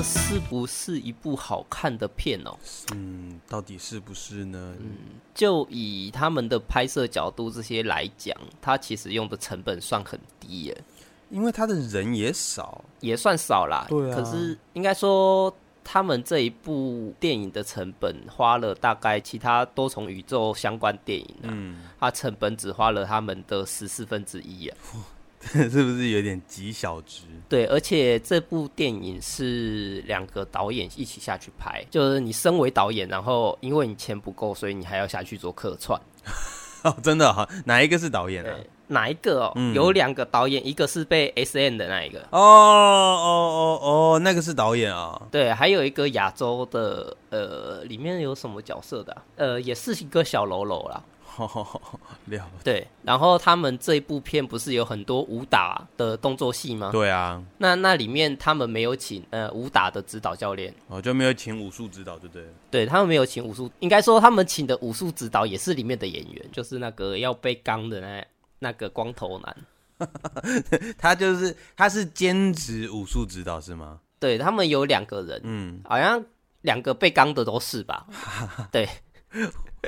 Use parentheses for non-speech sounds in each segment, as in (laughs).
这是不是一部好看的片哦？嗯，到底是不是呢？嗯，就以他们的拍摄角度这些来讲，它其实用的成本算很低耶。因为他的人也少，也算少啦。对啊。可是应该说，他们这一部电影的成本花了大概其他多重宇宙相关电影啊，嗯，它成本只花了他们的十四分之一啊。(laughs) 是不是有点极小值？对，而且这部电影是两个导演一起下去拍，就是你身为导演，然后因为你钱不够，所以你还要下去做客串。(laughs) 哦，真的哈？哪一个是导演啊？哪一个哦？嗯、有两个导演，一个是被 S N 的那一个。哦哦哦哦，那个是导演啊。对，还有一个亚洲的，呃，里面有什么角色的、啊？呃，也是一个小喽啰啦。(laughs) 对，然后他们这一部片不是有很多武打的动作戏吗？对啊，那那里面他们没有请呃武打的指导教练，哦，就没有请武术指导，对不对？对，他们没有请武术，应该说他们请的武术指导也是里面的演员，就是那个要被刚的那那个光头男，(laughs) 他就是他是兼职武术指导是吗？对，他们有两个人，嗯，好像两个被刚的都是吧？(laughs) 对。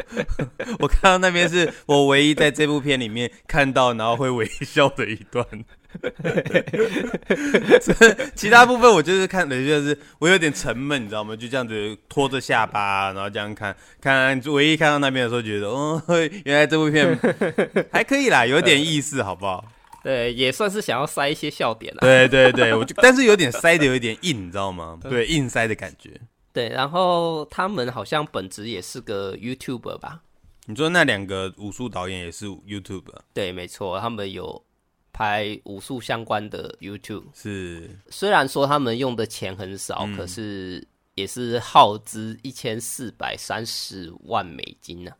(laughs) 我看到那边是我唯一在这部片里面看到然后会微笑的一段，(laughs) 其他部分我就是看的就是我有点沉闷，你知道吗？就这样子拖着下巴，然后这样看，看唯一看到那边的时候觉得，哦，(laughs) 原来这部片还可以啦，有点意思，好不好？对，也算是想要塞一些笑点啦。对对对，我就但是有点塞的有点硬，你知道吗？对，硬塞的感觉。对，然后他们好像本职也是个 YouTuber 吧？你说那两个武术导演也是 YouTuber？对，没错，他们有拍武术相关的 YouTube。是，虽然说他们用的钱很少，嗯、可是也是耗资一千四百三十万美金呢、啊。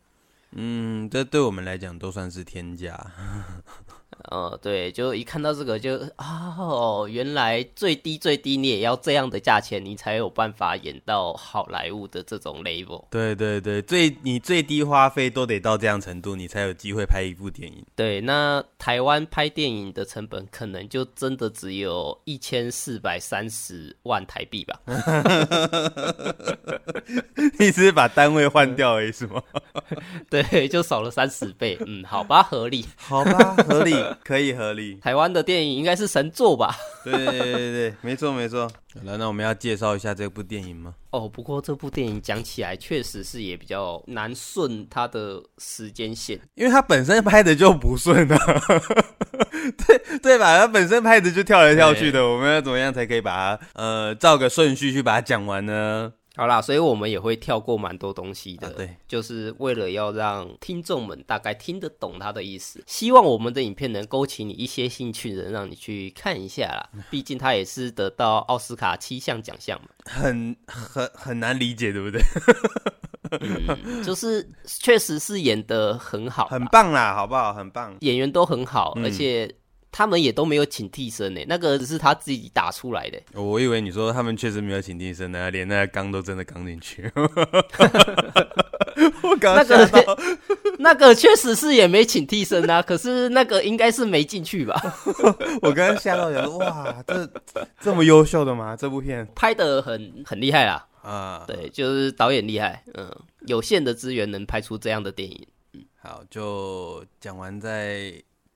嗯，这对我们来讲都算是天价。呃，对，就一看到这个就啊，哦，原来最低最低你也要这样的价钱，你才有办法演到好莱坞的这种 level。对对对，最你最低花费都得到这样程度，你才有机会拍一部电影。对，那台湾拍电影的成本可能就真的只有一千四百三十万台币吧。(laughs) 你只是把单位换掉而已，是吗？(laughs) 对，就少了三十倍。嗯，好吧，合理。(laughs) 好吧，合理。(laughs) 可以合理，台湾的电影应该是神作吧？对对对对，没错没错。来，那我们要介绍一下这部电影吗？哦，不过这部电影讲起来确实是也比较难顺它的时间线，因为它本身拍的就不顺啊。(laughs) 对对吧？它本身拍的就跳来跳去的，我们要怎么样才可以把它呃照个顺序去把它讲完呢？好啦，所以我们也会跳过蛮多东西的，啊、对，就是为了要让听众们大概听得懂他的意思。希望我们的影片能勾起你一些兴趣，能让你去看一下啦。(laughs) 毕竟他也是得到奥斯卡七项奖项嘛，很很很难理解，对不对？嗯，(laughs) 就是确实是演的很好，很棒啦，好不好？很棒，演员都很好，嗯、而且。他们也都没有请替身呢，那个只是他自己打出来的。我以为你说他们确实没有请替身呢，连那个钢都真的钢进去。(laughs) 我刚那个那个确实是也没请替身啊，可是那个应该是没进去吧？(laughs) 我刚刚吓到人，哇，这这么优秀的吗？这部片拍的很很厉害啦。啊，对，就是导演厉害，嗯，有限的资源能拍出这样的电影。嗯，好，就讲完再。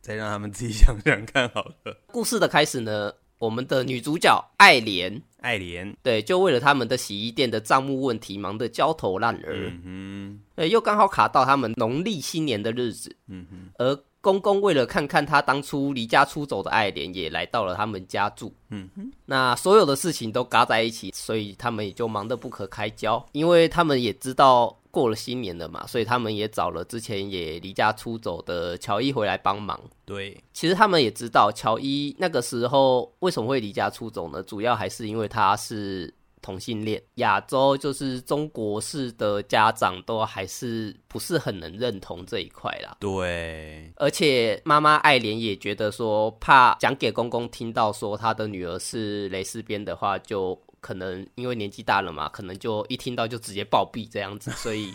再让他们自己想想看好了。故事的开始呢，我们的女主角爱莲，爱莲，对，就为了他们的洗衣店的账目问题忙得焦头烂额。嗯哼，对，又刚好卡到他们农历新年的日子。嗯哼，而公公为了看看他当初离家出走的爱莲，也来到了他们家住。嗯哼，那所有的事情都嘎在一起，所以他们也就忙得不可开交，因为他们也知道。过了新年了嘛，所以他们也找了之前也离家出走的乔伊回来帮忙。对，其实他们也知道乔伊那个时候为什么会离家出走呢？主要还是因为他是同性恋。亚洲就是中国式的家长都还是不是很能认同这一块啦。对，而且妈妈爱莲也觉得说，怕讲给公公听到说他的女儿是蕾丝边的话，就。可能因为年纪大了嘛，可能就一听到就直接暴毙这样子，所以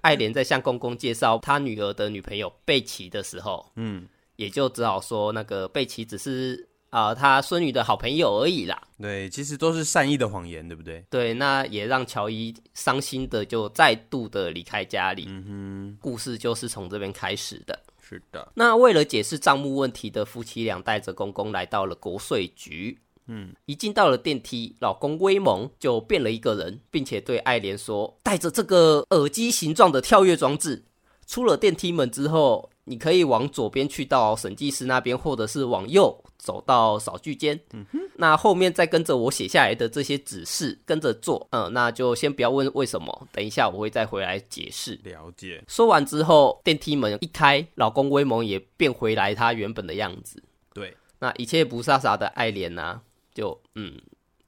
爱莲在向公公介绍他女儿的女朋友贝奇的时候，嗯，也就只好说那个贝奇只是啊、呃，他孙女的好朋友而已啦。对，其实都是善意的谎言，对不对？对，那也让乔伊伤心的就再度的离开家里。嗯哼，故事就是从这边开始的。是的。那为了解释账目问题的夫妻俩带着公公来到了国税局。嗯，一进到了电梯，老公威猛就变了一个人，并且对爱莲说：“带着这个耳机形状的跳跃装置，出了电梯门之后，你可以往左边去到审计师那边，或者是往右走到扫具间。嗯哼，那后面再跟着我写下来的这些指示跟着做。嗯，那就先不要问为什么，等一下我会再回来解释。了解。说完之后，电梯门一开，老公威猛也变回来他原本的样子。对，那一切不飒飒的爱莲呢、啊？就嗯，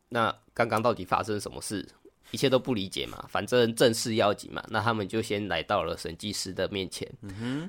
那刚刚到底发生什么事？一切都不理解嘛。反正正事要紧嘛，那他们就先来到了审计师的面前。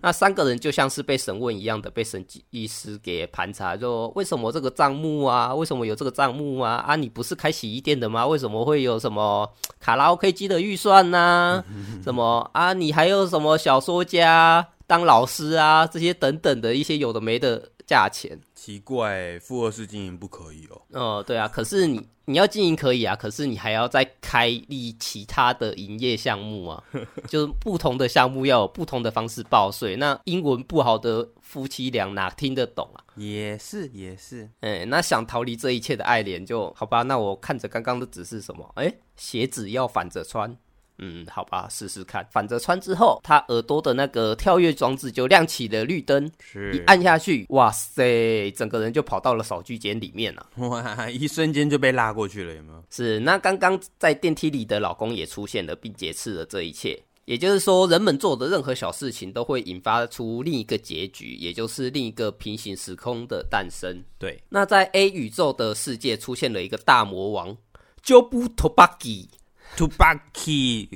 那三个人就像是被审问一样的被审计师给盘查，说为什么这个账目啊？为什么有这个账目啊？啊，你不是开洗衣店的吗？为什么会有什么卡拉 OK 机的预算呢、啊？(laughs) 什么啊？你还有什么小说家当老师啊？这些等等的一些有的没的。价钱奇怪，复合式经营不可以哦。哦，对啊，可是你你要经营可以啊，可是你还要再开立其他的营业项目啊，(laughs) 就是不同的项目要有不同的方式报税。那英文不好的夫妻俩哪听得懂啊？也是也是，哎，那想逃离这一切的爱莲就好吧。那我看着刚刚的指示什么？哎，鞋子要反着穿。嗯，好吧，试试看。反着穿之后，他耳朵的那个跳跃装置就亮起了绿灯，是一按下去，哇塞，整个人就跑到了扫具间里面了。哇，一瞬间就被拉过去了，有没有？是。那刚刚在电梯里的老公也出现了，并劫持了这一切。也就是说，人们做的任何小事情都会引发出另一个结局，也就是另一个平行时空的诞生。对。那在 A 宇宙的世界出现了一个大魔王，Jobu Tobaki。Tubaki，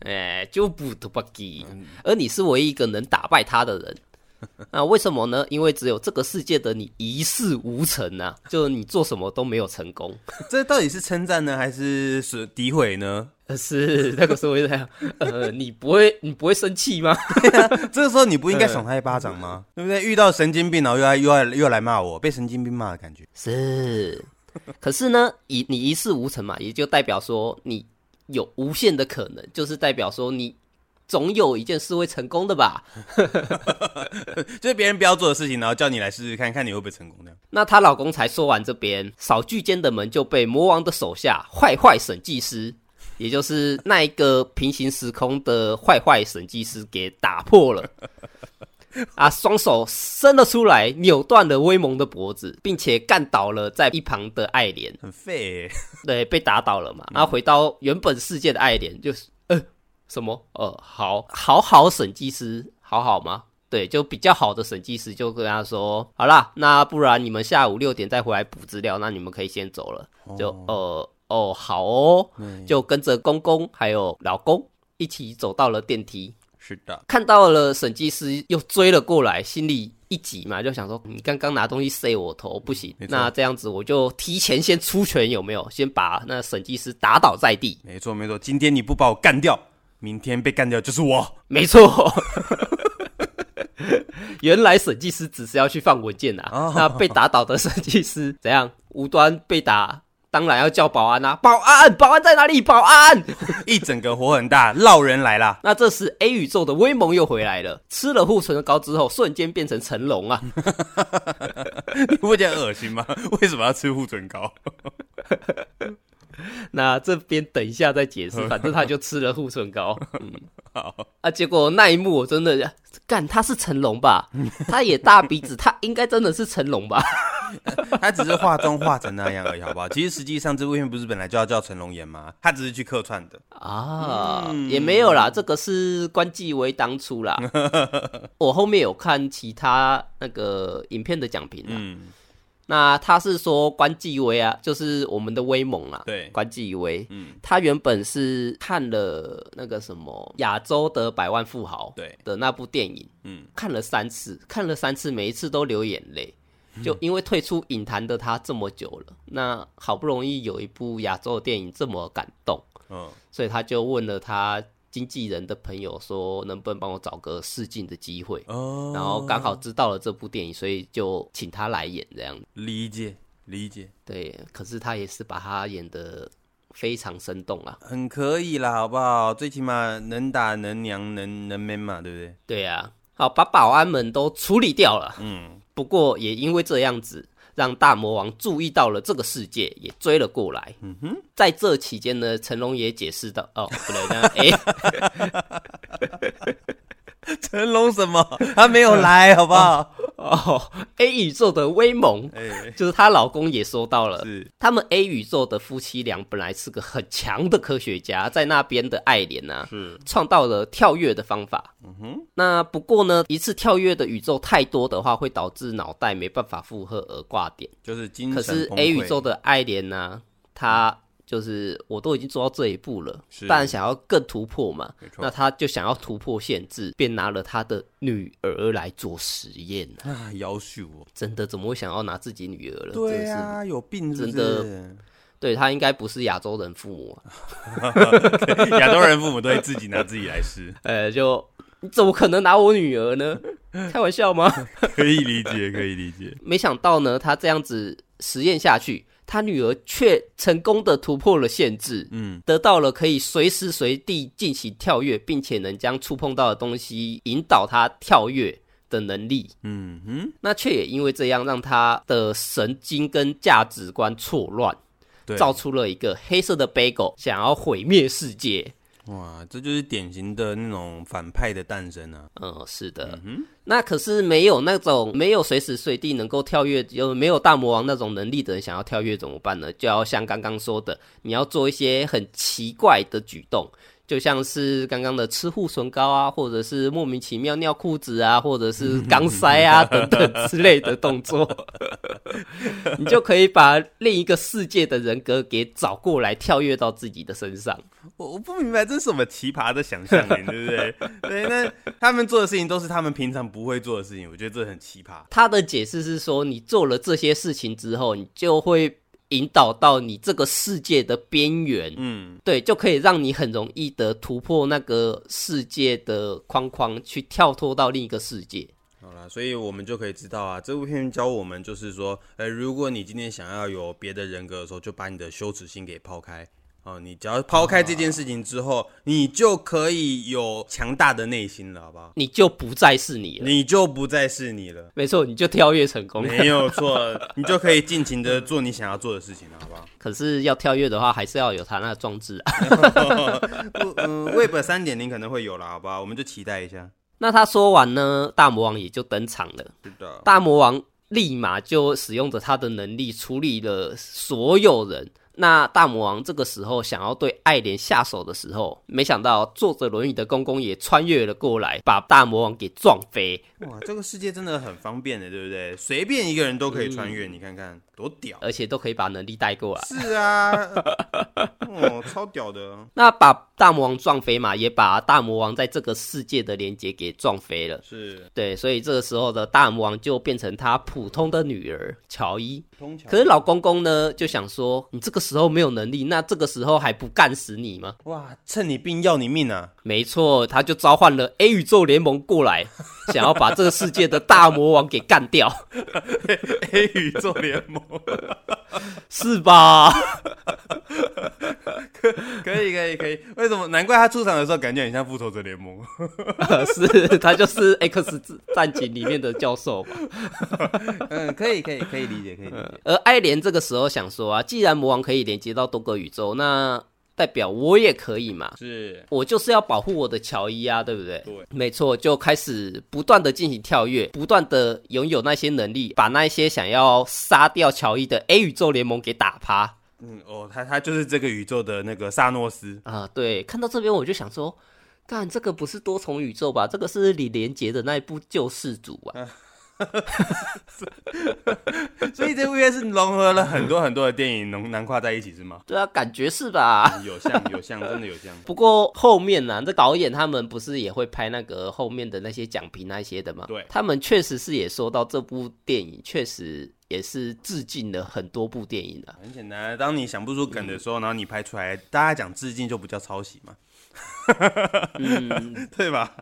哎，就不 Tubaki，而你是唯一一个能打败他的人。(laughs) 那为什么呢？因为只有这个世界的你一事无成啊，就你做什么都没有成功。(laughs) 这到底是称赞呢，还是是诋毁呢？是那个时候会这样，(laughs) 呃，你不会，你不会生气吗？对啊，这个时候你不应该赏他一巴掌吗？对不对？遇到神经病，然后又来又来又来骂我，被神经病骂的感觉。是，可是呢，一你一事无成嘛，也就代表说你。有无限的可能，就是代表说你总有一件事会成功的吧？(laughs) 就是别人不要做的事情，然后叫你来试试看看你会不会成功。那她老公才说完这边，扫具间的门就被魔王的手下坏坏审计师，也就是那一个平行时空的坏坏审计师给打破了。(laughs) 啊！双手伸了出来，扭断了威蒙的脖子，并且干倒了在一旁的爱莲，很废。对，被打倒了嘛。然后回到原本世界的爱莲，就是呃，什么？呃，好，好好审计师，好好吗？对，就比较好的审计师就跟他说，好啦，那不然你们下午六点再回来补资料，那你们可以先走了。就呃，哦，好哦，就跟着公公还有老公一起走到了电梯。是的，看到了审计师又追了过来，心里一急嘛，就想说你刚刚拿东西塞我头不行，那这样子我就提前先出拳，有没有？先把那审计师打倒在地。没错没错，今天你不把我干掉，明天被干掉就是我。没错，(laughs) 原来审计师只是要去放文件啊，哦、那被打倒的审计师怎样？无端被打。当然要叫保安啊！保安，保安在哪里？保安！(laughs) 一整个火很大，闹人来了。那这时 A 宇宙的威猛又回来了，吃了护唇膏之后，瞬间变成成龙啊！(laughs) 你不觉得恶心吗？为什么要吃护唇膏？(laughs) 那这边等一下再解释，反正他就吃了护唇膏。嗯，好啊。结果那一幕我真的干，他是成龙吧？他也大鼻子，他应该真的是成龙吧？(laughs) 他只是画中画成那样而已，好不好？其实实际上这部片不是本来就要叫成龙演吗？他只是去客串的啊，嗯、也没有啦。这个是关继威当初啦。(laughs) 我后面有看其他那个影片的讲评啦。嗯那他是说关继威啊，就是我们的威猛啊。对，关继威，嗯，他原本是看了那个什么亚洲的百万富豪对的那部电影，嗯，看了三次，看了三次，每一次都流眼泪，就因为退出影坛的他这么久了，那好不容易有一部亚洲的电影这么感动，嗯，所以他就问了他。经纪人的朋友说，能不能帮我找个试镜的机会？哦，然后刚好知道了这部电影，所以就请他来演这样。理解理解，对，可是他也是把他演的非常生动啊，很可以啦，好不好？最起码能打能娘能能 man 嘛，对不对？对啊，好，把保安们都处理掉了。嗯，不过也因为这样子。让大魔王注意到了这个世界，也追了过来。嗯哼，在这期间呢，成龙也解释到：“哦，不对，呢哎，(laughs) 成龙什么？他没有来，好不好？”哦，A 宇宙的威猛，欸、就是她老公也说到了，是他们 A 宇宙的夫妻俩本来是个很强的科学家，在那边的爱莲啊，是创造了跳跃的方法。嗯哼，那不过呢，一次跳跃的宇宙太多的话，会导致脑袋没办法负荷而挂点。就是精神可是 A 宇宙的爱莲呢，他。就是我都已经做到这一步了，当然想要更突破嘛。那他就想要突破限制，便拿了他的女儿来做实验啊！夭寿哦，真的怎么会想要拿自己女儿了？对啊，有病？真的，对他应该不是亚洲人父母啊。(laughs) 亚洲人父母都会自己拿自己来试。呃，就你怎么可能拿我女儿呢？(laughs) 开玩笑吗？可以理解，可以理解。没想到呢，他这样子实验下去。他女儿却成功的突破了限制，嗯，得到了可以随时随地进行跳跃，并且能将触碰到的东西引导他跳跃的能力，嗯哼，那却也因为这样让他的神经跟价值观错乱，造出了一个黑色的贝果，想要毁灭世界。哇，这就是典型的那种反派的诞生啊！嗯，是的。嗯，那可是没有那种没有随时随地能够跳跃，又没有大魔王那种能力的人，想要跳跃怎么办呢？就要像刚刚说的，你要做一些很奇怪的举动。就像是刚刚的吃护唇膏啊，或者是莫名其妙尿裤子啊，或者是肛塞啊等等之类的动作，(laughs) 你就可以把另一个世界的人格给找过来，跳跃到自己的身上。我我不明白这是什么奇葩的想象力，对不对？(laughs) 对，那他们做的事情都是他们平常不会做的事情，我觉得这很奇葩。他的解释是说，你做了这些事情之后，你就会。引导到你这个世界的边缘，嗯，对，就可以让你很容易的突破那个世界的框框，去跳脱到另一个世界。好啦，所以我们就可以知道啊，这部片教我们就是说，呃，如果你今天想要有别的人格的时候，就把你的羞耻心给抛开。哦，你只要抛开这件事情之后，你就可以有强大的内心了，好不好？你就不再是你了，你就不再是你了。没错，你就跳跃成功，没有错，你就可以尽情的做你想要做的事情了，好不好？(laughs) 可是要跳跃的话，还是要有它那个装置啊。(laughs) 嗯，Web 三点零可能会有了，好不好？我们就期待一下。那他说完呢，大魔王也就登场了。是的，大魔王立马就使用着他的能力处理了所有人。那大魔王这个时候想要对爱莲下手的时候，没想到坐着轮椅的公公也穿越了过来，把大魔王给撞飞。哇，这个世界真的很方便的，对不对？随便一个人都可以穿越，嗯、你看看多屌，而且都可以把能力带过来。是啊，哦，超屌的。(laughs) 那把大魔王撞飞嘛，也把大魔王在这个世界的连接给撞飞了。是对，所以这个时候的大魔王就变成他普通的女儿乔伊。可是老公公呢，就想说，你这个时候没有能力，那这个时候还不干死你吗？哇，趁你病要你命啊！没错，他就召唤了 A 宇宙联盟过来，(laughs) 想要把这个世界的大魔王给干掉。(laughs) A 宇宙联盟 (laughs) 是吧？可可以可以可以，为什么？难怪他出场的时候感觉很像复仇者联盟。(laughs) 是他就是 X 战警里面的教授吧？(laughs) 嗯，可以可以可以理解可以理解。而爱莲这个时候想说啊，既然魔王可以连接到多个宇宙，那代表我也可以嘛？是，我就是要保护我的乔伊啊，对不对？对，没错，就开始不断的进行跳跃，不断的拥有那些能力，把那些想要杀掉乔伊的 A 宇宙联盟给打趴。嗯哦，他他就是这个宇宙的那个萨诺斯啊。对，看到这边我就想说，干这个不是多重宇宙吧？这个是李连杰的那一部救世主啊。(laughs) 啊 (laughs) 所以这部片是融合了很多很多的电影，能囊括在一起是吗？对啊，感觉是吧？有像有像，真的有像。(laughs) 不过后面呢、啊，这导演他们不是也会拍那个后面的那些奖评那些的吗？对，他们确实是也说到这部电影确实也是致敬了很多部电影的、啊。很简单，当你想不出梗的时候，嗯、然后你拍出来，大家讲致敬就不叫抄袭嘛。嗯，(laughs) 对吧？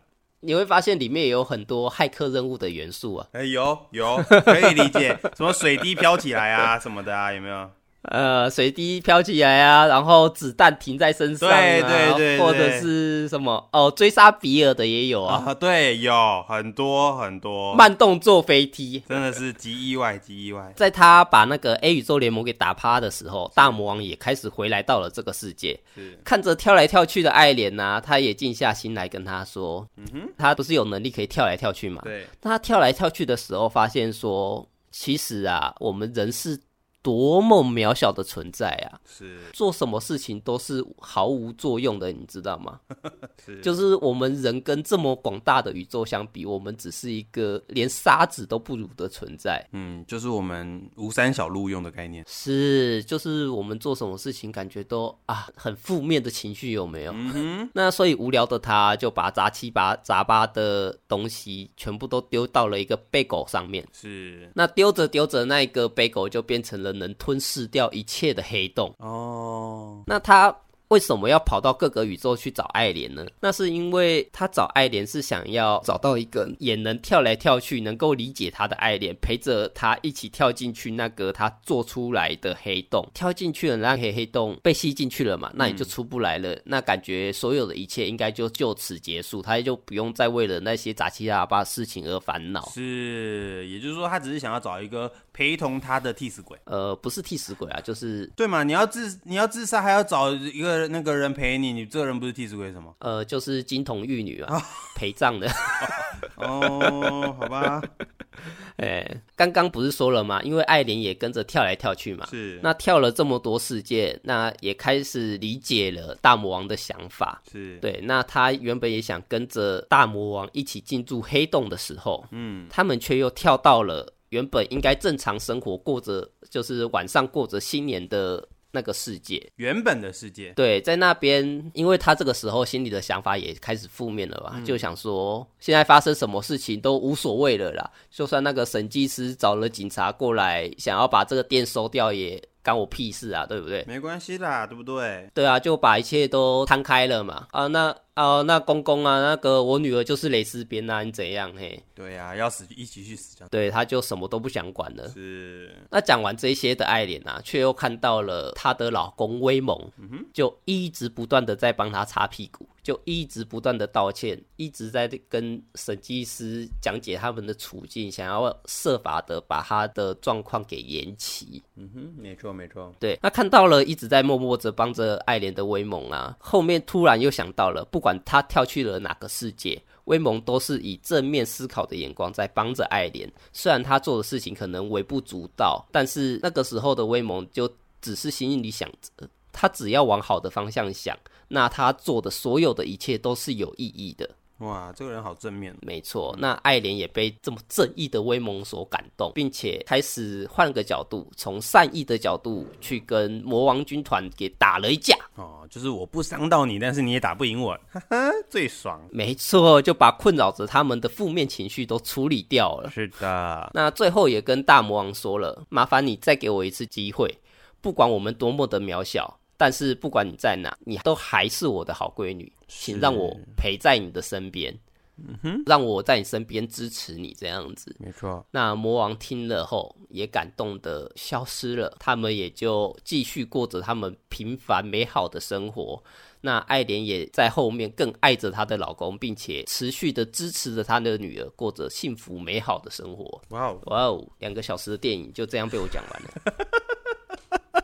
你会发现里面也有很多骇客任务的元素啊。哎，有有可以理解，什么水滴飘起来啊，什么的啊，有没有？呃，水滴飘起来啊，然后子弹停在身上啊，对对对对，或者是什么哦，追杀比尔的也有啊，啊，对，有很多很多。慢动作飞踢，真的是极意外，极意外。在他把那个 A 宇宙联盟给打趴的时候，大魔王也开始回来到了这个世界，看着跳来跳去的爱莲呐，他也静下心来跟他说，嗯哼，他不是有能力可以跳来跳去嘛？对，当他跳来跳去的时候，发现说，其实啊，我们人是。多么渺小的存在啊！是做什么事情都是毫无作用的，你知道吗？(laughs) 是，就是我们人跟这么广大的宇宙相比，我们只是一个连沙子都不如的存在。嗯，就是我们无三小路用的概念。是，就是我们做什么事情感觉都啊很负面的情绪，有没有？嗯。那所以无聊的他就把杂七八杂八的东西全部都丢到了一个背狗上面。是。那丢着丢着，那一个背狗就变成了。能吞噬掉一切的黑洞哦，那他。为什么要跑到各个宇宙去找爱莲呢？那是因为他找爱莲是想要找到一个也能跳来跳去、能够理解他的爱莲，陪着他一起跳进去那个他做出来的黑洞。跳进去了，那黑黑洞被吸进去了嘛？那你就出不来了。嗯、那感觉所有的一切应该就就此结束，他就不用再为了那些杂七杂八的事情而烦恼。是，也就是说，他只是想要找一个陪同他的替死鬼。呃，不是替死鬼啊，就是对嘛？你要自你要自杀，还要找一个。那个人陪你，你这个人不是替死鬼什么？呃，就是金童玉女啊，陪葬的。(laughs) 哦，好吧。(laughs) 哎，刚刚不是说了吗？因为艾莲也跟着跳来跳去嘛。是。那跳了这么多世界，那也开始理解了大魔王的想法。是。对，那他原本也想跟着大魔王一起进入黑洞的时候，嗯，他们却又跳到了原本应该正常生活过着，就是晚上过着新年的。那个世界，原本的世界，对，在那边，因为他这个时候心里的想法也开始负面了吧，嗯、就想说，现在发生什么事情都无所谓了啦，就算那个审计师找了警察过来，想要把这个店收掉也。干我屁事啊，对不对？没关系啦，对不对？对啊，就把一切都摊开了嘛。啊，那啊，那公公啊，那个我女儿就是蕾丝边啊，你怎样嘿？对呀、啊，要死一起去死这样。对，他就什么都不想管了。是。那讲完这些的爱莲啊，却又看到了她的老公威猛，就一直不断的在帮她擦屁股。就一直不断的道歉，一直在跟审计师讲解他们的处境，想要设法的把他的状况给延期。嗯哼，没错没错。对，那看到了一直在默默着帮着爱莲的威猛啊，后面突然又想到了，不管他跳去了哪个世界，威猛都是以正面思考的眼光在帮着爱莲。虽然他做的事情可能微不足道，但是那个时候的威猛就只是心里想着，他只要往好的方向想。那他做的所有的一切都是有意义的。哇，这个人好正面。没错，那爱莲也被这么正义的威猛所感动，并且开始换个角度，从善意的角度去跟魔王军团给打了一架。哦，就是我不伤到你，但是你也打不赢我，(laughs) 哈哈，最爽。没错，就把困扰着他们的负面情绪都处理掉了。是的。那最后也跟大魔王说了，麻烦你再给我一次机会，不管我们多么的渺小。但是不管你在哪，你都还是我的好闺女，请让我陪在你的身边，嗯哼，让我在你身边支持你这样子，没错。那魔王听了后也感动的消失了，他们也就继续过着他们平凡美好的生活。那爱莲也在后面更爱着她的老公，并且持续的支持着她的女儿，过着幸福美好的生活。哇哦，哇哦，两个小时的电影就这样被我讲完了。(laughs)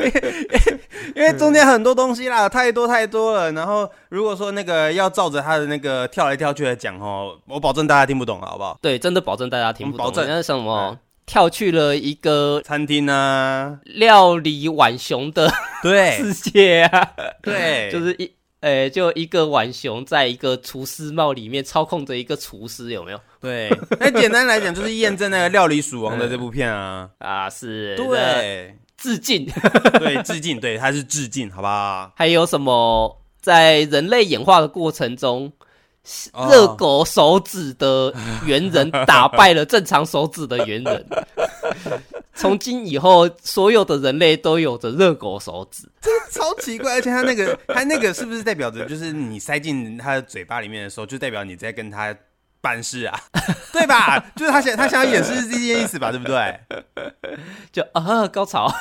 (laughs) 因为中间很多东西啦，太多太多了。然后如果说那个要照着他的那个跳来跳去来讲哦，我保证大家听不懂，好不好？对，真的保证大家听不懂。保证那是什么？跳去了一个餐厅啊，料理碗熊的对 (laughs) 世界啊，对，就是一诶，就一个碗熊在一个厨师帽里面操控着一个厨师，有没有？对，那简单来讲就是验证那个《料理鼠王》的这部片啊 (laughs) 啊，是，对。致敬，(laughs) 对，致敬，对，他是致敬，好不好？还有什么在人类演化的过程中，热狗手指的猿人打败了正常手指的猿人，(laughs) 从今以后，所有的人类都有着热狗手指，这超奇怪。而且他那个，他那个是不是代表着，就是你塞进他的嘴巴里面的时候，就代表你在跟他办事啊，(laughs) 对吧？就是他想他想要演示这件意思吧，对不对？(laughs) 就啊，高潮。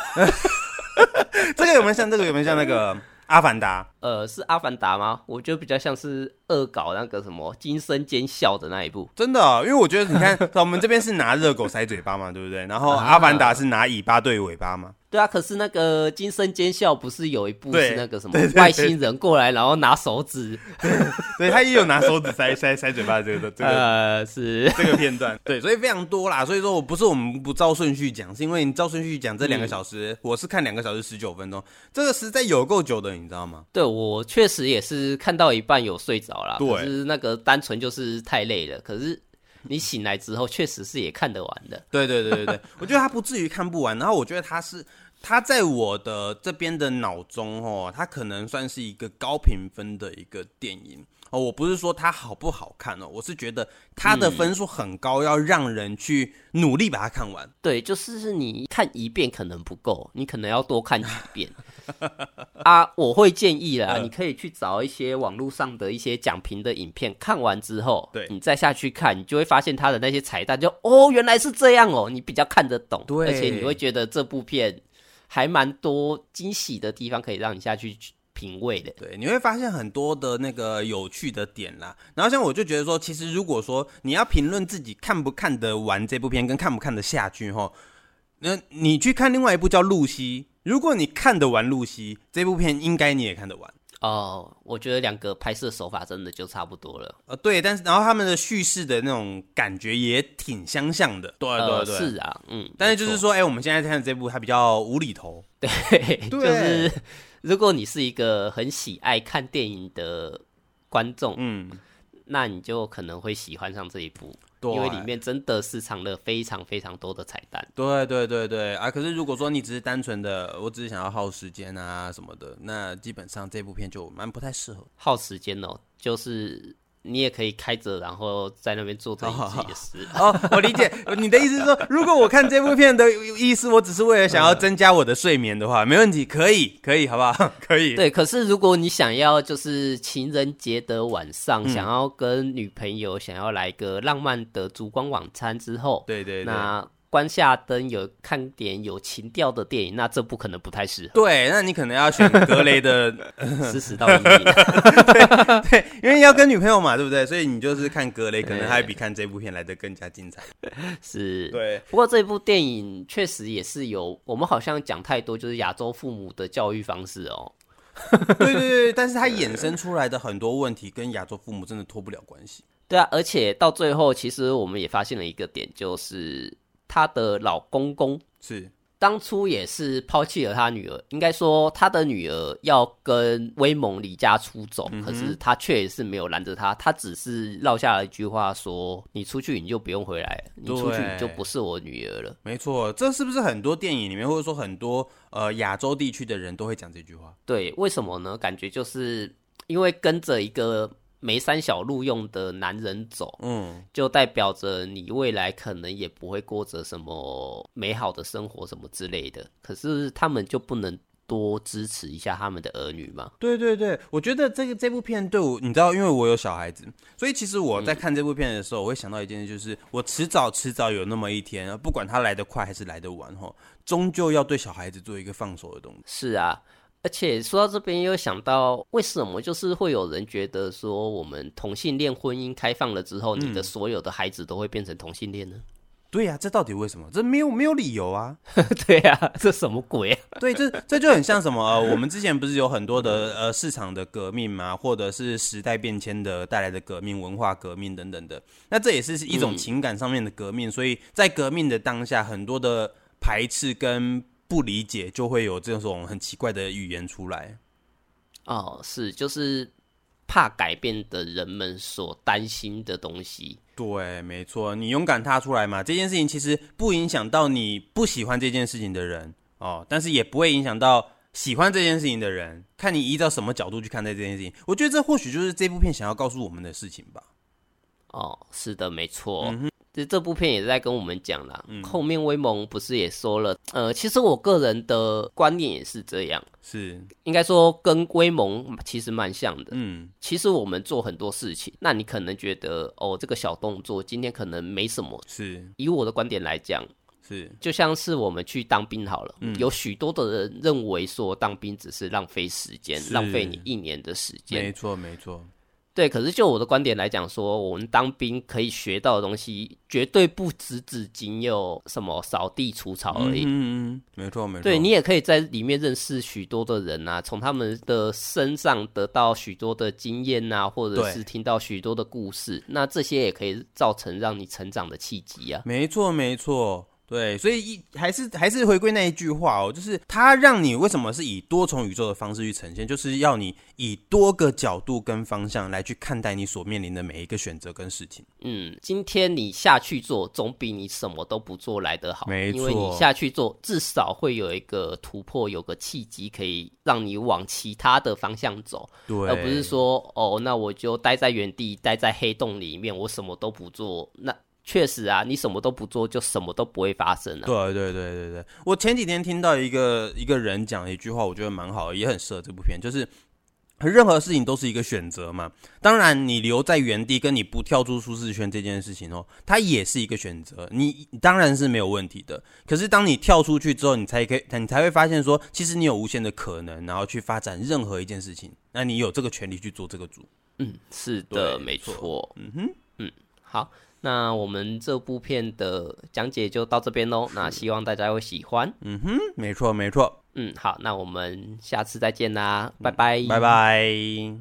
(laughs) 这个有没有像？这个有没有像那个？阿凡达，呃，是阿凡达吗？我觉得比较像是恶搞那个什么惊声尖笑的那一部。真的、哦，因为我觉得你看，(laughs) 我们这边是拿热狗塞嘴巴嘛，对不对？然后阿凡达是拿尾巴对尾巴嘛。对啊，可是那个惊声尖笑不是有一部是那个什么外星人过来，然后拿手指，(laughs) 对，他也有拿手指塞 (laughs) 塞塞嘴巴这个这个呃是这个片段，对，所以非常多啦。所以说我不是我们不照顺序讲，是因为你照顺序讲这两个小时，嗯、我是看两个小时十九分钟，这个实在有够久的，你知道吗？对，我确实也是看到一半有睡着了，对，可是那个单纯就是太累了，可是。你醒来之后，确实是也看得完的。对对对对对，(laughs) 我觉得他不至于看不完。然后我觉得他是他在我的这边的脑中哦，他可能算是一个高评分的一个电影哦。我不是说它好不好看哦，我是觉得它的分数很高，要让人去努力把它看完。对，就是你看一遍可能不够，你可能要多看几遍。啊，我会建议啦，你可以去找一些网络上的一些讲评的影片，看完之后，对，你再下去看，你就会发现它的那些彩蛋就，就哦，原来是这样哦，你比较看得懂，对，而且你会觉得这部片还蛮多惊喜的地方，可以让你下去品味的。对，你会发现很多的那个有趣的点啦。然后像我就觉得说，其实如果说你要评论自己看不看得完这部片，跟看不看得下去哈，那你去看另外一部叫《露西》。如果你看得完《露西》这部片，应该你也看得完哦。我觉得两个拍摄手法真的就差不多了。呃，对，但是然后他们的叙事的那种感觉也挺相像的。对对对，是啊，嗯。但是就是说，哎、欸，我们现在看的这部，它比较无厘头。(laughs) 对，对就是如果你是一个很喜爱看电影的观众，嗯，那你就可能会喜欢上这一部。因为里面真的是藏了非常非常多的彩蛋。对对对对啊！可是如果说你只是单纯的，我只是想要耗时间啊什么的，那基本上这部片就蛮不太适合耗时间哦，就是。你也可以开着，然后在那边做自己的事。(laughs) 哦，我理解你的意思是说，如果我看这部片的意思，我只是为了想要增加我的睡眠的话，(laughs) 没问题，可以，可以，好不好？(laughs) 可以。对，可是如果你想要就是情人节的晚上，嗯、想要跟女朋友想要来个浪漫的烛光晚餐之后，对对对，那。关下灯，有看点有情调的电影，那这部可能不太适合。对，那你可能要选格雷的 (laughs)《死死到阴影》对，对，因为要跟女朋友嘛，对不对？所以你就是看格雷，可能还比看这部片来得更加精彩。是，对。不过这部电影确实也是有，我们好像讲太多，就是亚洲父母的教育方式哦。(laughs) 对对对，但是它衍生出来的很多问题，跟亚洲父母真的脱不了关系。对啊，而且到最后，其实我们也发现了一个点，就是。她的老公公是当初也是抛弃了他女儿，应该说他的女儿要跟威猛离家出走，嗯、可是他却是没有拦着他，他只是撂下了一句话说：“你出去你就不用回来，你出去你就不是我女儿了。”没错，这是不是很多电影里面或者说很多呃亚洲地区的人都会讲这句话？对，为什么呢？感觉就是因为跟着一个。没山小路用的男人走，嗯，就代表着你未来可能也不会过着什么美好的生活什么之类的。可是他们就不能多支持一下他们的儿女吗？对对对，我觉得这个这部片对我，你知道，因为我有小孩子，所以其实我在看这部片的时候，嗯、我会想到一件事，就是我迟早迟早有那么一天，不管他来得快还是来得晚，哈，终究要对小孩子做一个放手的动作。是啊。而且说到这边，又想到为什么就是会有人觉得说，我们同性恋婚姻开放了之后，你的所有的孩子都会变成同性恋呢？嗯、对呀、啊，这到底为什么？这没有没有理由啊！(laughs) 对呀、啊，这什么鬼啊？(laughs) 对，这这就很像什么？呃，我们之前不是有很多的呃市场的革命嘛，或者是时代变迁的带来的革命、文化革命等等的。那这也是一种情感上面的革命，嗯、所以在革命的当下，很多的排斥跟。不理解就会有这种很奇怪的语言出来。哦，是，就是怕改变的人们所担心的东西。对，没错，你勇敢踏出来嘛。这件事情其实不影响到你不喜欢这件事情的人哦，但是也不会影响到喜欢这件事情的人。看你依照什么角度去看待这件事情。我觉得这或许就是这部片想要告诉我们的事情吧。哦，是的，没错。嗯其实这部片也在跟我们讲啦。嗯，后面威蒙不是也说了，呃，其实我个人的观念也是这样，是应该说跟威蒙其实蛮像的。嗯，其实我们做很多事情，那你可能觉得哦，这个小动作今天可能没什么。是，以我的观点来讲。是，就像是我们去当兵好了，嗯、有许多的人认为说当兵只是浪费时间，浪费你一年的时间。没错，没错。对，可是就我的观点来讲，说我们当兵可以学到的东西，绝对不只只仅有什么扫地除草而已。嗯嗯，没错没错。对，你也可以在里面认识许多的人啊，从他们的身上得到许多的经验啊，或者是听到许多的故事，那这些也可以造成让你成长的契机啊。没错没错。对，所以一还是还是回归那一句话哦，就是它让你为什么是以多重宇宙的方式去呈现，就是要你以多个角度跟方向来去看待你所面临的每一个选择跟事情。嗯，今天你下去做，总比你什么都不做来得好。没错，因为你下去做，至少会有一个突破，有个契机，可以让你往其他的方向走。对，而不是说哦，那我就待在原地，待在黑洞里面，我什么都不做。那确实啊，你什么都不做，就什么都不会发生啊。对对对对对，我前几天听到一个一个人讲一句话，我觉得蛮好的，也很适合这部片，就是任何事情都是一个选择嘛。当然，你留在原地跟你不跳出舒适圈这件事情哦，它也是一个选择，你当然是没有问题的。可是当你跳出去之后，你才可以，你才会发现说，其实你有无限的可能，然后去发展任何一件事情。那你有这个权利去做这个主。嗯，是的，没错。嗯哼，嗯，好。那我们这部片的讲解就到这边喽。那希望大家会喜欢。嗯哼，没错没错。嗯，好，那我们下次再见啦，拜拜，拜拜。